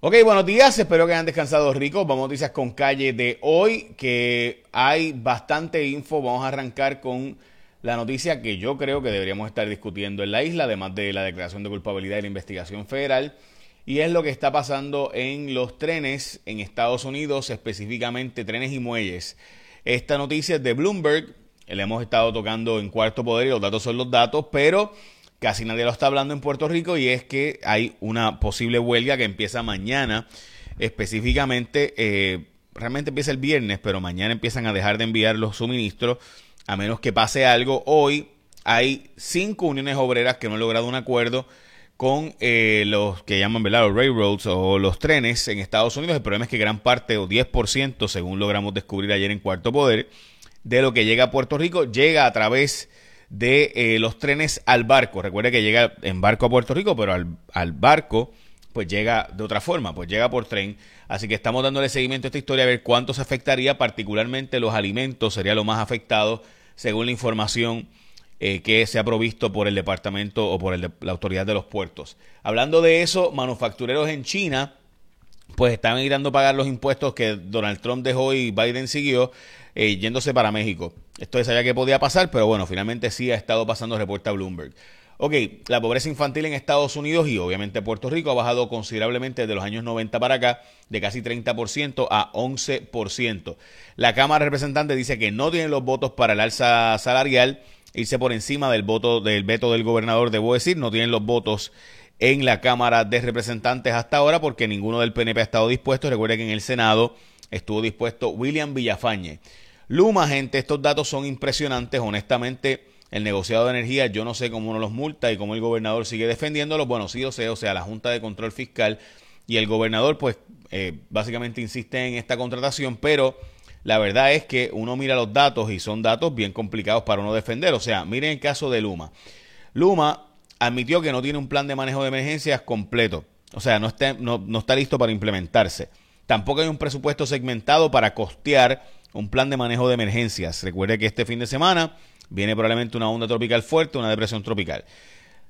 Ok, buenos días, espero que hayan descansado ricos. Vamos a noticias con calle de hoy, que hay bastante info. Vamos a arrancar con la noticia que yo creo que deberíamos estar discutiendo en la isla, además de la declaración de culpabilidad y la investigación federal. Y es lo que está pasando en los trenes en Estados Unidos, específicamente trenes y muelles. Esta noticia es de Bloomberg, le hemos estado tocando en cuarto poder y los datos son los datos, pero casi nadie lo está hablando en Puerto Rico y es que hay una posible huelga que empieza mañana, específicamente, eh, realmente empieza el viernes, pero mañana empiezan a dejar de enviar los suministros, a menos que pase algo. Hoy hay cinco uniones obreras que no han logrado un acuerdo con eh, los que llaman ¿verdad? los railroads o los trenes en Estados Unidos. El problema es que gran parte o 10%, según logramos descubrir ayer en Cuarto Poder, de lo que llega a Puerto Rico llega a través de eh, los trenes al barco. Recuerde que llega en barco a Puerto Rico, pero al, barco pues llega de otra forma, pues llega por tren. Así que estamos dándole seguimiento a esta historia a ver cuánto se afectaría, particularmente los alimentos, sería lo más afectado según la información eh, que se ha provisto por el departamento o por la autoridad de los puertos. Hablando de eso, manufactureros en China pues están evitando pagar los impuestos que Donald Trump dejó y Biden siguió eh, yéndose para México. Esto sabía que podía pasar, pero bueno, finalmente sí ha estado pasando, reporta Bloomberg. Ok, la pobreza infantil en Estados Unidos y obviamente Puerto Rico ha bajado considerablemente desde los años 90 para acá, de casi 30% a 11%. La Cámara de Representantes dice que no tiene los votos para el alza salarial, irse por encima del voto del veto del gobernador, debo decir, no tienen los votos en la Cámara de Representantes hasta ahora porque ninguno del PNP ha estado dispuesto. Recuerde que en el Senado estuvo dispuesto William Villafañe. Luma, gente, estos datos son impresionantes. Honestamente, el negociado de energía, yo no sé cómo uno los multa y cómo el gobernador sigue defendiéndolos. Bueno, sí o sea, o sea, la Junta de Control Fiscal y el gobernador, pues, eh, básicamente insiste en esta contratación, pero la verdad es que uno mira los datos y son datos bien complicados para uno defender. O sea, miren el caso de Luma. Luma admitió que no tiene un plan de manejo de emergencias completo. O sea, no está, no, no está listo para implementarse. Tampoco hay un presupuesto segmentado para costear un plan de manejo de emergencias. Recuerde que este fin de semana viene probablemente una onda tropical fuerte, una depresión tropical.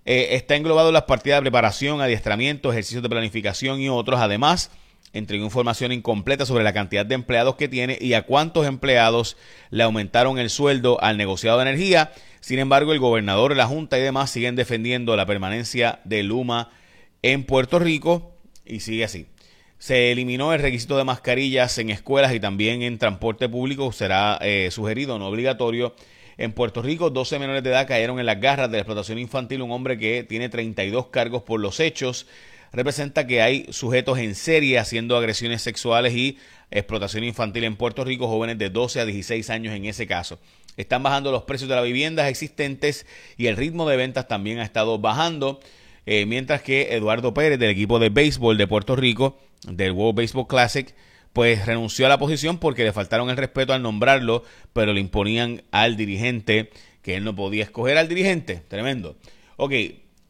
Eh, está englobado en las partidas de preparación, adiestramiento, ejercicios de planificación y otros. Además, entregó información incompleta sobre la cantidad de empleados que tiene y a cuántos empleados le aumentaron el sueldo al negociado de energía. Sin embargo, el gobernador, la Junta y demás siguen defendiendo la permanencia de Luma en Puerto Rico y sigue así. Se eliminó el requisito de mascarillas en escuelas y también en transporte público. Será eh, sugerido, no obligatorio. En Puerto Rico, 12 menores de edad cayeron en las garras de la explotación infantil. Un hombre que tiene 32 cargos por los hechos. Representa que hay sujetos en serie haciendo agresiones sexuales y explotación infantil en Puerto Rico, jóvenes de 12 a 16 años en ese caso. Están bajando los precios de las viviendas existentes y el ritmo de ventas también ha estado bajando. Eh, mientras que Eduardo Pérez del equipo de béisbol de Puerto Rico, del World Baseball Classic, pues renunció a la posición porque le faltaron el respeto al nombrarlo, pero le imponían al dirigente que él no podía escoger al dirigente. Tremendo. Ok,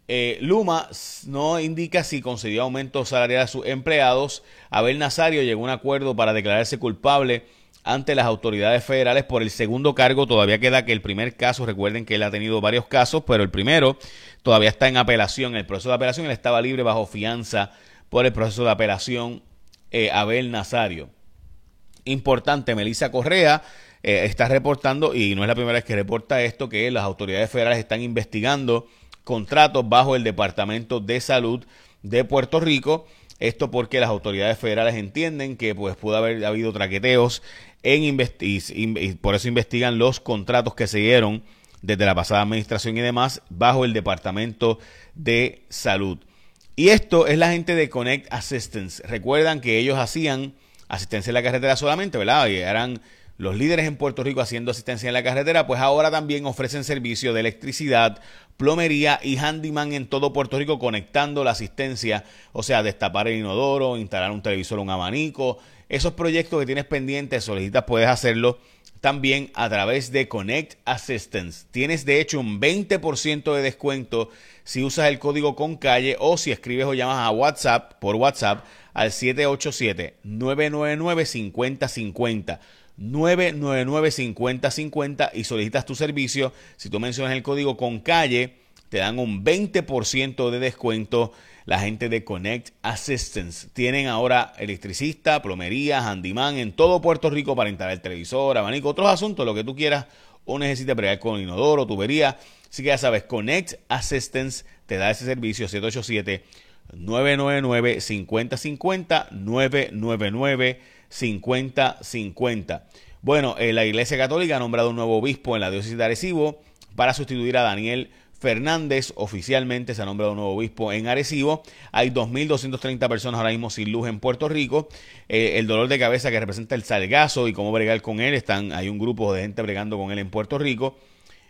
eh, Luma no indica si concedió aumento salarial a sus empleados. Abel Nazario llegó a un acuerdo para declararse culpable ante las autoridades federales por el segundo cargo. Todavía queda que el primer caso, recuerden que él ha tenido varios casos, pero el primero todavía está en apelación. El proceso de apelación él estaba libre bajo fianza por el proceso de apelación eh, Abel Nazario. Importante, Melissa Correa eh, está reportando, y no es la primera vez que reporta esto, que las autoridades federales están investigando contratos bajo el Departamento de Salud de Puerto Rico. Esto porque las autoridades federales entienden que pues pudo haber habido traqueteos en y por eso investigan los contratos que se dieron desde la pasada administración y demás bajo el Departamento de Salud. Y esto es la gente de Connect Assistance. Recuerdan que ellos hacían asistencia en la carretera solamente, ¿verdad? Y eran los líderes en Puerto Rico haciendo asistencia en la carretera, pues ahora también ofrecen servicio de electricidad, plomería y handyman en todo Puerto Rico conectando la asistencia, o sea, destapar el inodoro, instalar un televisor, un abanico, esos proyectos que tienes pendientes, solicitas, puedes hacerlo también a través de Connect Assistance. Tienes de hecho un 20% de descuento si usas el código con calle o si escribes o llamas a WhatsApp por WhatsApp al 787-999-5050. 999-5050 y solicitas tu servicio. Si tú mencionas el código con calle, te dan un 20% de descuento la gente de Connect Assistance. Tienen ahora electricista, plomería, handyman en todo Puerto Rico para instalar el televisor, abanico, otros asuntos, lo que tú quieras o necesites bregar con inodoro, tubería. Así que ya sabes, Connect Assistance te da ese servicio 787 999 5050 999 5050. Bueno, eh, la Iglesia Católica ha nombrado un nuevo obispo en la diócesis de Arecibo para sustituir a Daniel Fernández oficialmente se ha nombrado nuevo obispo en Arecibo. Hay 2.230 personas ahora mismo sin luz en Puerto Rico. Eh, el dolor de cabeza que representa el salgazo y cómo bregar con él, están, hay un grupo de gente bregando con él en Puerto Rico.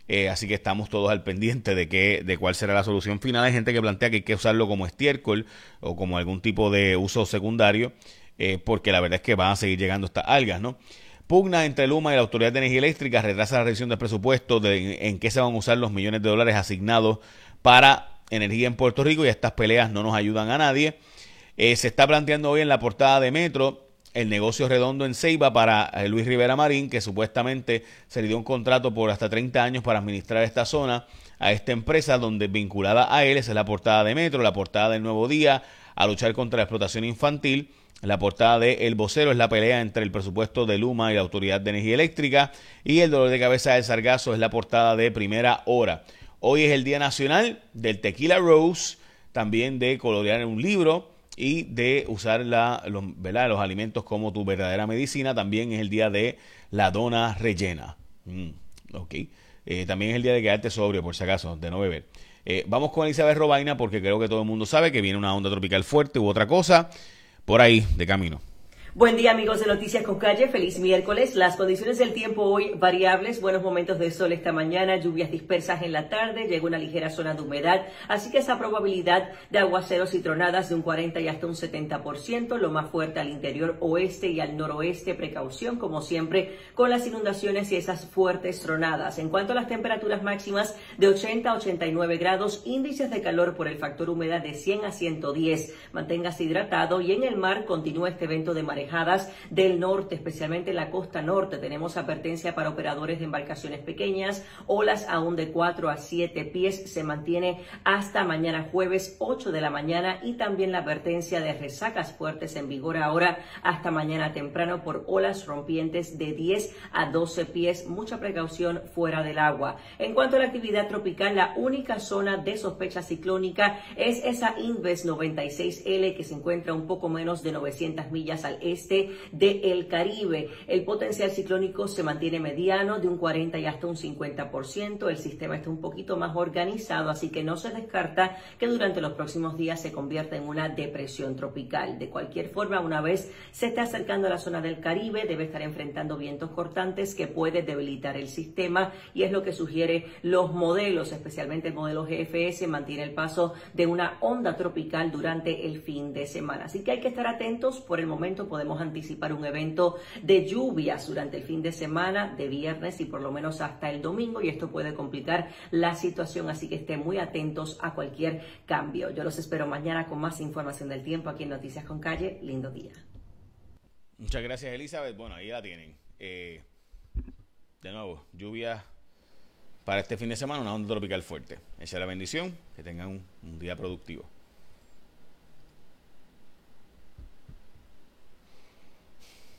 Eh, así que estamos todos al pendiente de, qué, de cuál será la solución final. Hay gente que plantea que hay que usarlo como estiércol o como algún tipo de uso secundario, eh, porque la verdad es que van a seguir llegando estas algas, ¿no? Pugna entre Luma y la Autoridad de Energía Eléctrica retrasa la revisión del presupuesto de en qué se van a usar los millones de dólares asignados para energía en Puerto Rico y estas peleas no nos ayudan a nadie. Eh, se está planteando hoy en la portada de Metro el negocio redondo en Ceiba para eh, Luis Rivera Marín, que supuestamente se le dio un contrato por hasta 30 años para administrar esta zona a esta empresa donde vinculada a él, es la portada de Metro, la portada del Nuevo Día, a luchar contra la explotación infantil. La portada de El Vocero es la pelea entre el presupuesto de Luma y la Autoridad de Energía Eléctrica. Y el dolor de cabeza del Sargazo es la portada de Primera Hora. Hoy es el Día Nacional del Tequila Rose, también de colorear un libro y de usar la, los, los alimentos como tu verdadera medicina. También es el día de la dona rellena. Mm, eh, también es el día de quedarte sobrio, por si acaso, de no beber. Eh, vamos con Elizabeth Robaina porque creo que todo el mundo sabe que viene una onda tropical fuerte u otra cosa por ahí de camino. Buen día amigos de Noticias con Calle, feliz miércoles. Las condiciones del tiempo hoy variables, buenos momentos de sol esta mañana, lluvias dispersas en la tarde, llega una ligera zona de humedad, así que esa probabilidad de aguaceros y tronadas de un 40 y hasta un 70%, lo más fuerte al interior oeste y al noroeste, precaución como siempre con las inundaciones y esas fuertes tronadas. En cuanto a las temperaturas máximas de 80 a 89 grados, índices de calor por el factor humedad de 100 a 110, manténgase hidratado y en el mar continúa este evento de marejadas del norte, especialmente en la costa norte. Tenemos advertencia para operadores de embarcaciones pequeñas, olas aún de 4 a 7 pies, se mantiene hasta mañana jueves 8 de la mañana y también la advertencia de resacas fuertes en vigor ahora hasta mañana temprano por olas rompientes de 10 a 12 pies. Mucha precaución fuera del agua. En cuanto a la actividad tropical, la única zona de sospecha ciclónica es esa Inves 96L que se encuentra un poco menos de 900 millas al este del Caribe. El potencial ciclónico se mantiene mediano de un 40 y hasta un 50%. El sistema está un poquito más organizado, así que no se descarta que durante los próximos días se convierta en una depresión tropical. De cualquier forma, una vez se esté acercando a la zona del Caribe, debe estar enfrentando vientos cortantes que puede debilitar el sistema y es lo que sugiere los modelos, especialmente el modelo GFS, mantiene el paso de una onda tropical durante el fin de semana. Así que hay que estar atentos. Por el momento podemos anticipar un evento de lluvias durante el fin de semana, de viernes y por lo menos hasta el domingo, y esto puede complicar la situación, así que estén muy atentos a cualquier cambio. Yo los espero mañana con más información del tiempo aquí en Noticias con Calle. Lindo día. Muchas gracias, Elizabeth. Bueno, ahí la tienen. Eh, de nuevo, lluvia para este fin de semana, una onda tropical fuerte. Esa es la bendición. Que tengan un día productivo.